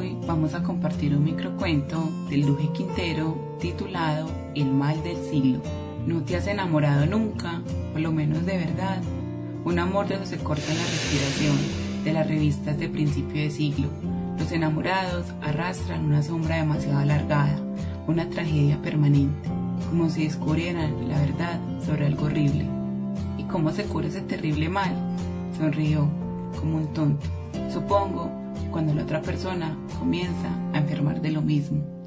Hoy vamos a compartir un microcuento del Luje Quintero titulado El mal del siglo. ¿No te has enamorado nunca? Por lo menos de verdad. Un amor de se corta la respiración, de las revistas de principio de siglo. Los enamorados arrastran una sombra demasiado alargada, una tragedia permanente, como si descubrieran la verdad sobre algo horrible. ¿Y cómo se cura ese terrible mal? Sonrió, como un tonto. Supongo cuando la otra persona comienza a enfermar de lo mismo.